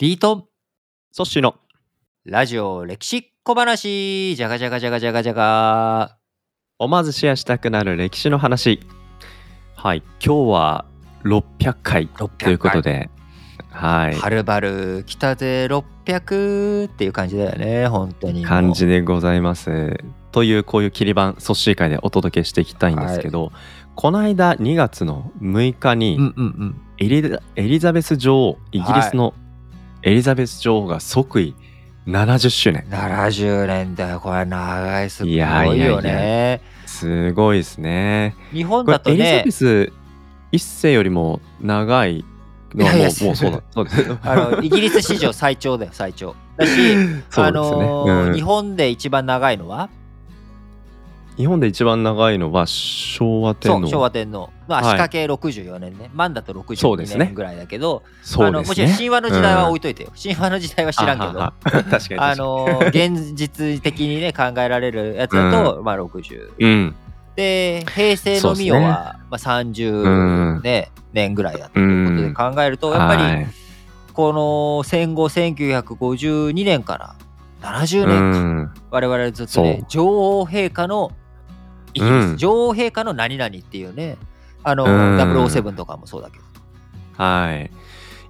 ディートン。ソッシーの。ラジオ歴史小話。じゃがじゃがじゃがじゃがじゃが思わずシェアしたくなる歴史の話。はい今日は600回600ということで。はい。はるばる北で600っていう感じだよね本当に感じでございます。というこういう切り板ソッシー会でお届けしていきたいんですけど、この間2月の6日に、うんうんうん。エリザエリザベス女王イギリスのエリザベス女王が即位70周年。70年だよ。これ長いすごいいやいやいや。よねすごいですね。日本だとエリザねベス一世よりも長いのはいやいや。もうもうそうだ。そうです。あのイギリス史上最長だよ最長。だし ね、のーうん。日本で一番長いのは？日本で一番長いのは昭和天皇。昭和天皇。のはい。足掛け64年ね、満だとそうですね。62年ぐらいだけど、そうあのもちろん神話の時代は置いといてよ、神話の時代は知らんけど。あはは。確かにあのー現実的にね考えられるやつだと、まあ60うん。で平成の御代は、まあ、30、ね年ぐらいだということで考えると、やっぱりはい。この戦後1952年から70う年間、ん。我々ずっとね女王陛下のイギリス、うん。女王陛下の何々っていうねあの、うん。007とかもそうだけど。はい。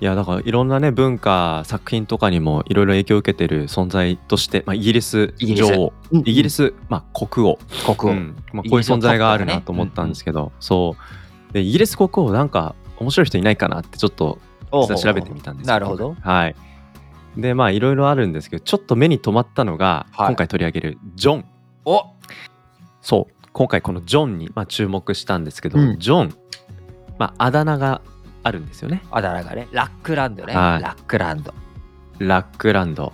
いやだからいろんなね文化作品とかにもいろいろ影響を受けてる存在として、まあ、イギリスイギリス。女王。イギリス、まあ、国王。国王、うん。まあ、こういう存在があるなと思ったんですけど、そう。でイギリス国王なんか面白い人いないかなってちょっと調べてみたんですよなるほど。はい。でまあいろいろあるんですけどちょっと目に留まったのが、はい。今回取り上げるジョン。おそう今回このジョンに、まあ、注目したんですけど、うん。ジョン、まあ、あだ名があるんですよね。あだ名がねラックランドね、はい。ラックランド。ラックランド。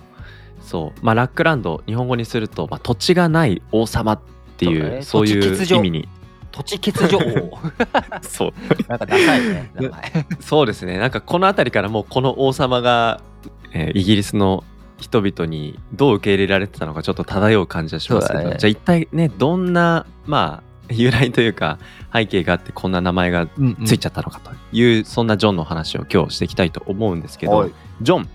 そう。まあラックランド日本語にすると、まあ、土地がない王様っていうそうだね。そういう意味に。土地欠如王。そう。なんかダサいね そうですね。なんかこの辺りからもうこの王様が、えーイギリスの人々にどう受け入れられてたのかちょっと漂う感じはしますけど、ね。じゃあ一体ねどんなまあ 由来というか背景があってこんな名前がついちゃったのかという、そんなジョンの話を今日していきたいと思うんですけど、はい。ジョン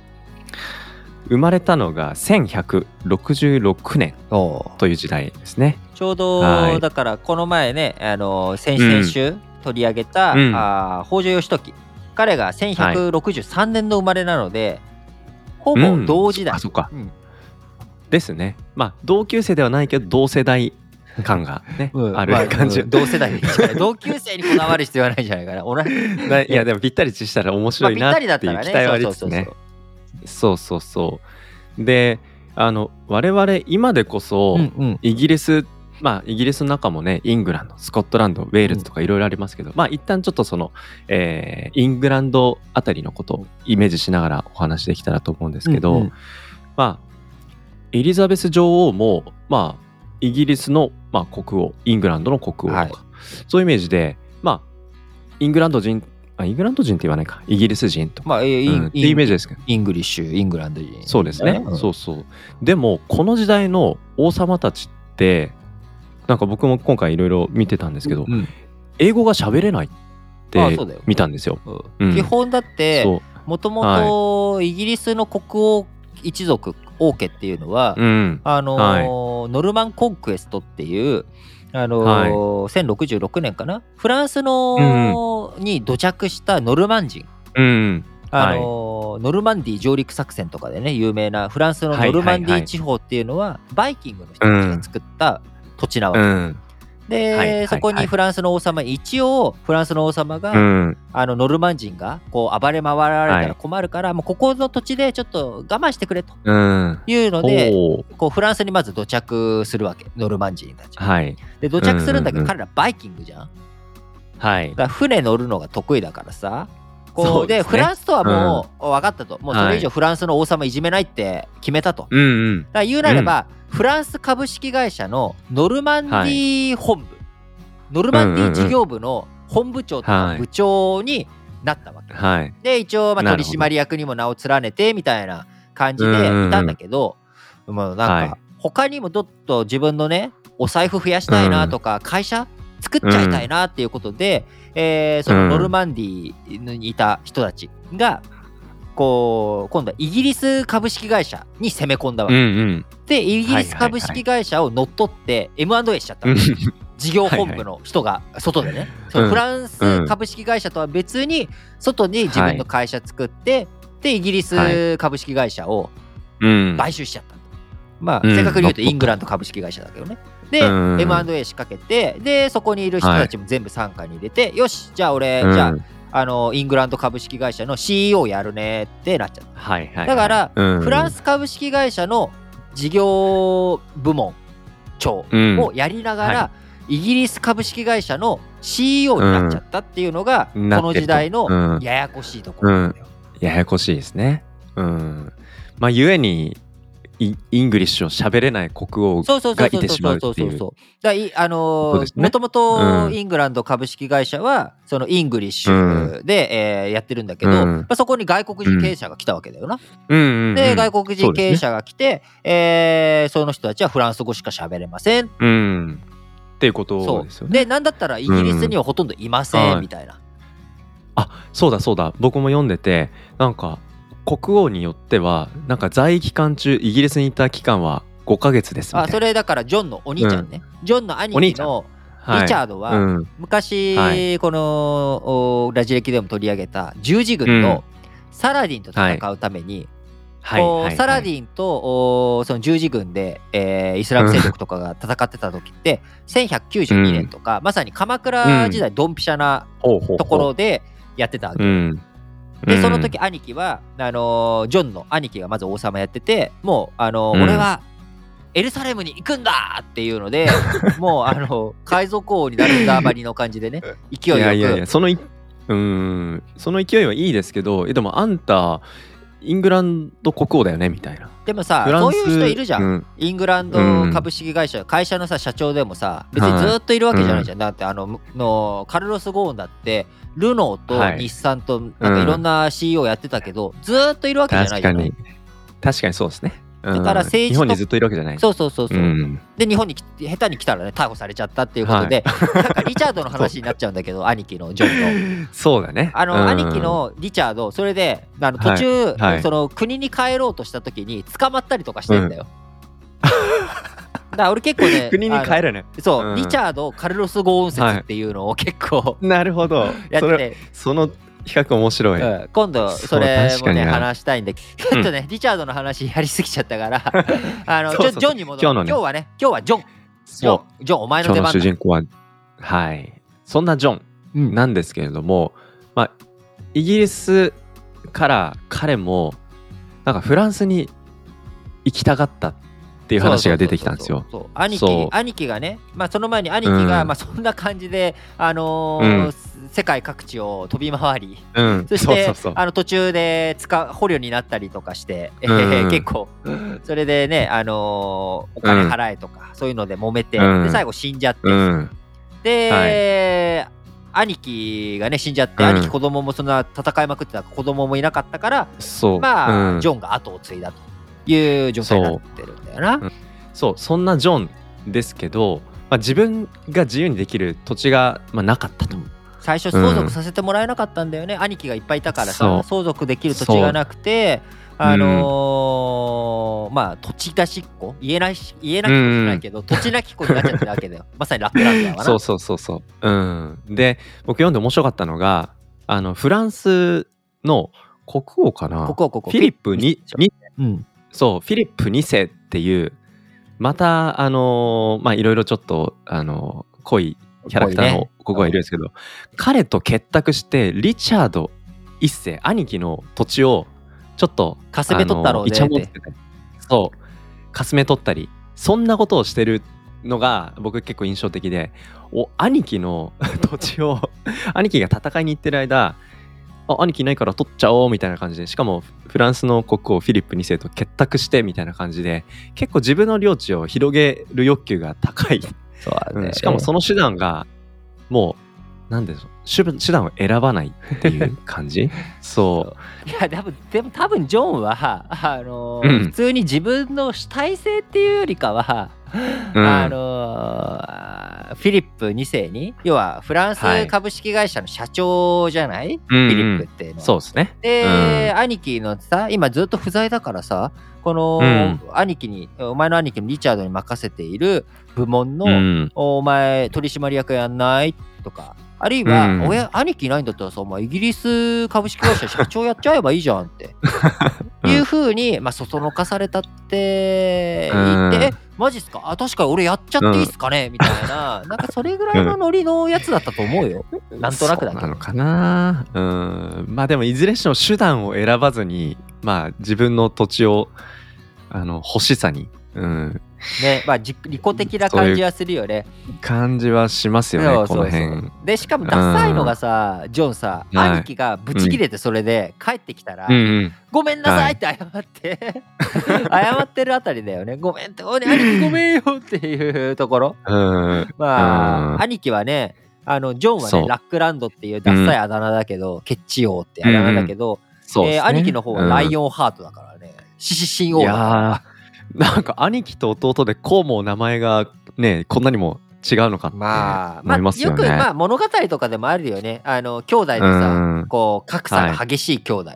生まれたのが1166年という時代ですね。ちょうど、はい。だからこの前ねあの先々週取り上げた、うん。あー北条義時。彼が1163年の生まれなので、ほぼうん同時代、あそっかうんですね。まあ同級生ではないけど同世代感がね、うんあるま感じ。うん同世代 同級生にこだわる必要はないんじゃないかな。同いやでもぴったりしたら面白いなっていうたりだったらね。期待はありつつね。そうそうそう。であの我々今でこそ、イギリスまあイギリスの中もねイングランドスコットランドウェールズとかいろいろありますけど、まあ一旦ちょっとその、えーイングランドあたりのことをイメージしながらお話できたらと思うんですけど、うんうん。まあエリザベス女王もまあイギリスの、まあ、国王イングランドの国王とか、はい。そういうイメージでまあイングランド人あイングランド人って言わないか。イギリス人と。か、まあ、インうん。ってイメージですけど。 English、イングランド人。そうですね、うん。そうそう。でもこの時代の王様たちってなんか僕も今回いろいろ見てたんですけど、うん。英語が喋れないって見たんですよ。うん。うん。基本だって、もともとイギリスの国王一族、王家っていうのは、うん。あのーノルマンコンクエストっていう、あのー1066年かな？フランスの、に土着したノルマン人、うんあのーノルマンディー上陸作戦とかでね有名なフランスのノルマンディー地方っていうのはバイキングの人たちが作った土地なわけ、うん。で、はいはいはい。そこにフランスの王様一応フランスの王様が、うん。あのノルマン人がこう暴れ回られたらはい困るから、もうここの土地でちょっと我慢してくれと。うん。いうのでおーこうフランスにまず土着するわけ。ノルマン人たち。はい。で土着するんだけど、うんうんうん。彼らバイキングじゃん。はい。だから船乗るのが得意だからさ。こそううですね。フランスとはもう分かったと、もうそれ以上はい。フランスの王様いじめないって決めたと。だかうん。うんら言うなれば、フランス株式会社のノルマンディー本部、ノルマンディー事業部の本部長とかはい部長になったわけ。はい。で一応ま取締役にも名を連ねてみたいな感じでいたんだけど、もうなんはい。か他にもどっと自分のねお財布増やしたいなとか、会社作っちゃいたいなっていうことで、えーそのノルマンディーにいた人たちがこう今度はイギリス株式会社に攻め込んだわうんけ、うん。でイギリス株式会社を乗っ取って M&A しちゃったの、事業本部の人が外でね、そのフランス株式会社とは別に外に自分の会社作って、でイギリス株式会社をうん。買収しちゃった。と、まあうん。正確に言うとイングランド株式会社だけどねで、うん M&A 仕掛けてでそこにいる人たちも全部傘下に入れて、よしじゃあ俺、じゃああのイングランド株式会社の CEO やるねってなっちゃった。はいはいはい。だからうんフランス株式会社の事業部門長をやりながら、はイギリス株式会社の CEO になっちゃったっていうのが、うんこの時代のうん。ややこしいところなんだよ。ややこしいですね。うん。まあゆえにイ English を喋れない国王そうそうそうそうがいてしまそううっていうそうそう。だいあのそうですね。もともとうん。イングランド株式会社はその English で、えーやってるんだけど、うん。まあ、そこに外国人経営者が来たわけだよな。うん。うんうんで外国人経営そう者が来て、えーその人たちはフランス語しか喋れません。うん。っていうことそですよね。う。でなんだったらイギリスにはほとんどいません、うんみたいな。あそうだそうだ。僕も読んでてなんか国王によってはなんか在位期間中イギリスにいた期間は5ヶ月ですみたいな。あそれだからジョンのお兄ちゃんね、ジョンの兄お兄ちゃん。貴のはい。リチャードはうん。昔、はい。このおラジ歴でも取り上げた十字軍のサラディンと戦うために、はい。はい。サラディンとおその十字軍で、えーイスラム勢力とかが戦ってた時って1192年とか、まさに鎌倉時代ドンピシャなほうほうほう。ところでやってたわけ。うんでその時兄貴はあのージョンの兄貴がまず王様やっててもうあの俺はエルサレムに行くんだっていうので もうあの海賊王になるんだばりの感じでね 勢いよく。いやいやいやそのいうん。その勢いはいいですけどえでもあんたイングランド国王だよねみたいな。でもさフランスそういう人いるじゃん、うん。イングランド株式会社、会社のさ社長でもさ別にずっといるわけじゃないじゃん、だってあのむのカルロス・ゴーンだってルノーはい。と日産となんかいろんな CEO やってたけど、ずっといるわけじゃないじゃない確かに。確かにそうですね。うんだから政治と日本にずっといるわけじゃない。そうそうそうそう、ん。で日本に下手に来たらね逮捕されちゃったっていうことで、なんかリチャードの話になっちゃうんだけど兄貴のジョンの。そうだね。あの、うん。兄貴のリチャードそれであの途中、はい。はいその国に帰ろうとした時に捕まったりとかしてんだよ。だから俺結構ね国に帰るねそう、うん。リチャード・カルロス・ゴーン説っていうのを結構なるほど。やってて、その比較面白い、うん。今度それもね確かにな。話したいんで ちょっとね、リチャードの話やりすぎちゃったから あのそうそうそう。ジョンジョンに戻る。今日の日はね今日はジョン。ジョそンジョンお前う今日の主人公ははい。そんなジョンうん。なんですけれども、まあ、イギリスから彼もなんかフランスに行きたがったっていう話が出てきたんですよ。そうそうそうそう。兄そう。貴兄貴がね、まあ、その前に兄貴が、うん。まあ、そんな感じで、あのーうん世界各地を飛び回りうん、そしてあの途中で使う捕虜になったりとかして、えうん。ー 結構それでね、あのーお金払えとか、そういうので揉めて、うん。で最後死んじゃって、うん、で、兄貴がね死んじゃって、うん。兄貴子供もそんな戦いまくってた子供もいなかったからそう。まあ、うん。ジョンが後を継いだという状態になってるんだよな。そうそうそんなジョンですけど、まあ、自分が自由にできる土地が、まあ、なかったと。最初相続させてもらえなかったんだよね、兄貴がいっぱいいたからさ相続できる土地がなくてあのーまあ土地出しっ子言えないし言えなき子じゃないけど、土地なき子になっちゃってるわけだよ。まさにラップランドだわな。そうそうそうそう。うん、で僕読んで面白かったのがあのフランスの国王かな？ここここフィリップににうん。そうフィリップ2世っていうまたあのーまあいろいろちょっとあのー濃いキャラクターの国王がいるんですけど、彼と結託してリチャード1世兄貴の土地をちょっとかすめ取ったろうねそう。かすめ取ったりそんなことをしてるのが僕結構印象的でお兄貴の 土地を兄貴が戦いに行ってる間あ兄貴いないから取っちゃおうみたいな感じでしかもフランスの国王フィリップ2世と結託してみたいな感じで結構自分の領地を広げる欲求が高い、そうだね。うんしかもその手段がもうなんでしょう。手手段を選ばないっていう感じ？そう。いやでもでも多分ジョンはあのーうん。普通に自分の主体性っていうよりかは、うん。あのーフィリップ2世に要はフランス株式会社の社長じゃない、フうんうん。ィリップっていうのは。そうですね。で、兄貴のさ今ずっと不在だからさこのうん。兄貴に、お前の兄貴のリチャードに任せている部門の、うん。お前取締役やんない？とかあるいは、うん。親兄貴いないんだったらさお前イギリス株式会社社長やっちゃえばいいじゃんって、う んいうふうに、まあ、そそのかされたって言って、うん。えマジっすか？あ確かに俺やっちゃっていいっすかね、みたいな。なんかそれぐらいのノリのやつだったと思うよ。なんとなくだけ。どなのかな？うん。まあでもいずれにしても手段を選ばずに、まあ自分の土地を、あの、欲しさに、うん、ねまあじ利己的な感じはするよね。感じはしますよね、こそうそうそうの辺。でしかもダサいのがさ、ジョンさ、はい兄貴がブチ切れてそれで帰ってきたら、うんうん。ごめんなさいって謝って、謝ってるあたりだよね。ごめんって、お兄貴ごめんよっていうところ。うん。まあ、うん兄貴はね、あのジョンはね、ラックランドっていうダッサいあだ名だけど、ケッチ王ってあだ名だけど、そうですね。えー兄貴の方はライオオンハートだからね、獅子神王いだから。なんか兄貴と弟でこうも名前がね、こんなにも違うのかってまあ、思いますよね。よく、まあ、物語とかでもあるよね。あの、兄弟でさ、うんこう、格差が激しい兄弟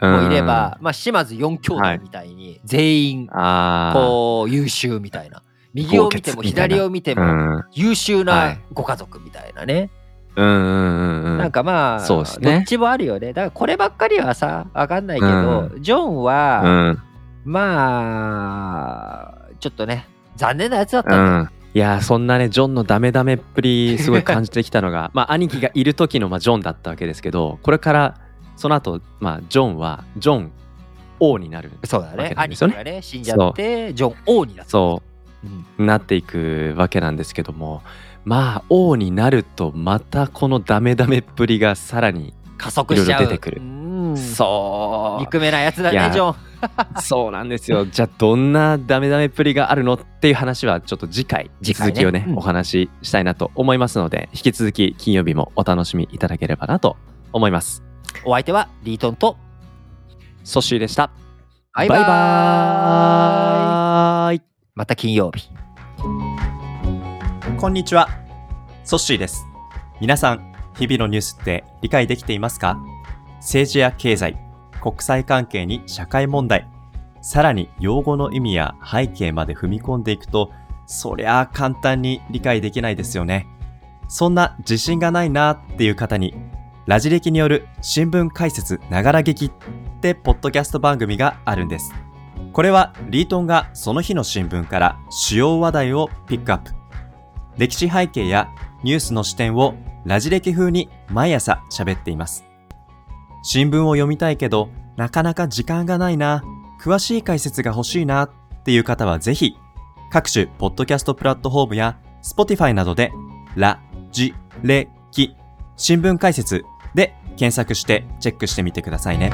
もいれば、まあ、島津4兄弟みたいに、全員、あこう、優秀みたいな。右を見ても左を見てあ、うもん、優秀はないご家族みたいなね。うんうんうんうん。なんかまあ、そうですねどっちもあるよね。だからこればっかりはさ、わかんないけど、ジョンは、うん、まあ、ちょっとね、残念なやつだったんうだよ。ん。いやーそんなねジョンのダメダメっぷりすごい感じてきたのが まあ兄貴がいる時のまあジョンだったわけですけどこれからその後まあジョンはジョン王になるそうだね。兄貴がね、死んじゃって、ジョン王になった。そううんなっていくわけなんですけどもまあ王になるとまたこのダメダメっぷりがさらに加速しちゃう。出てくるうんそう憎めないやつだね、ジョン。そうなんですよ。じゃあどんなダメダメっぷりがあるのっていう話はちょっと次回次回ね続きをねうんお話ししたいなと思いますので引き続き金曜日もお楽しみいただければなと思います。お相手はリートンと、ソッシーでした。バイバーイバイまた金曜日。こんにちは。ソッシーです。皆さん、日々のニュースって理解できていますか？政治や経済、国際関係に社会問題、さらに用語の意味や背景まで踏み込んでいくと、そりゃあ簡単に理解できないですよね。そんな自信がないなっていう方に、ラジ歴による新聞解説ながら劇ってポッドキャスト番組があるんです。これはリートンがその日の新聞から主要話題をピックアップ。歴史背景やニュースの視点をラジ歴風に毎朝喋っています。新聞を読みたいけど、なかなか時間がないな、詳しい解説が欲しいなっていう方はぜひ、各種ポッドキャストプラットフォームや Spotify などで、ラ、ジ、レ、キ、新聞解説で検索してチェックしてみてくださいね。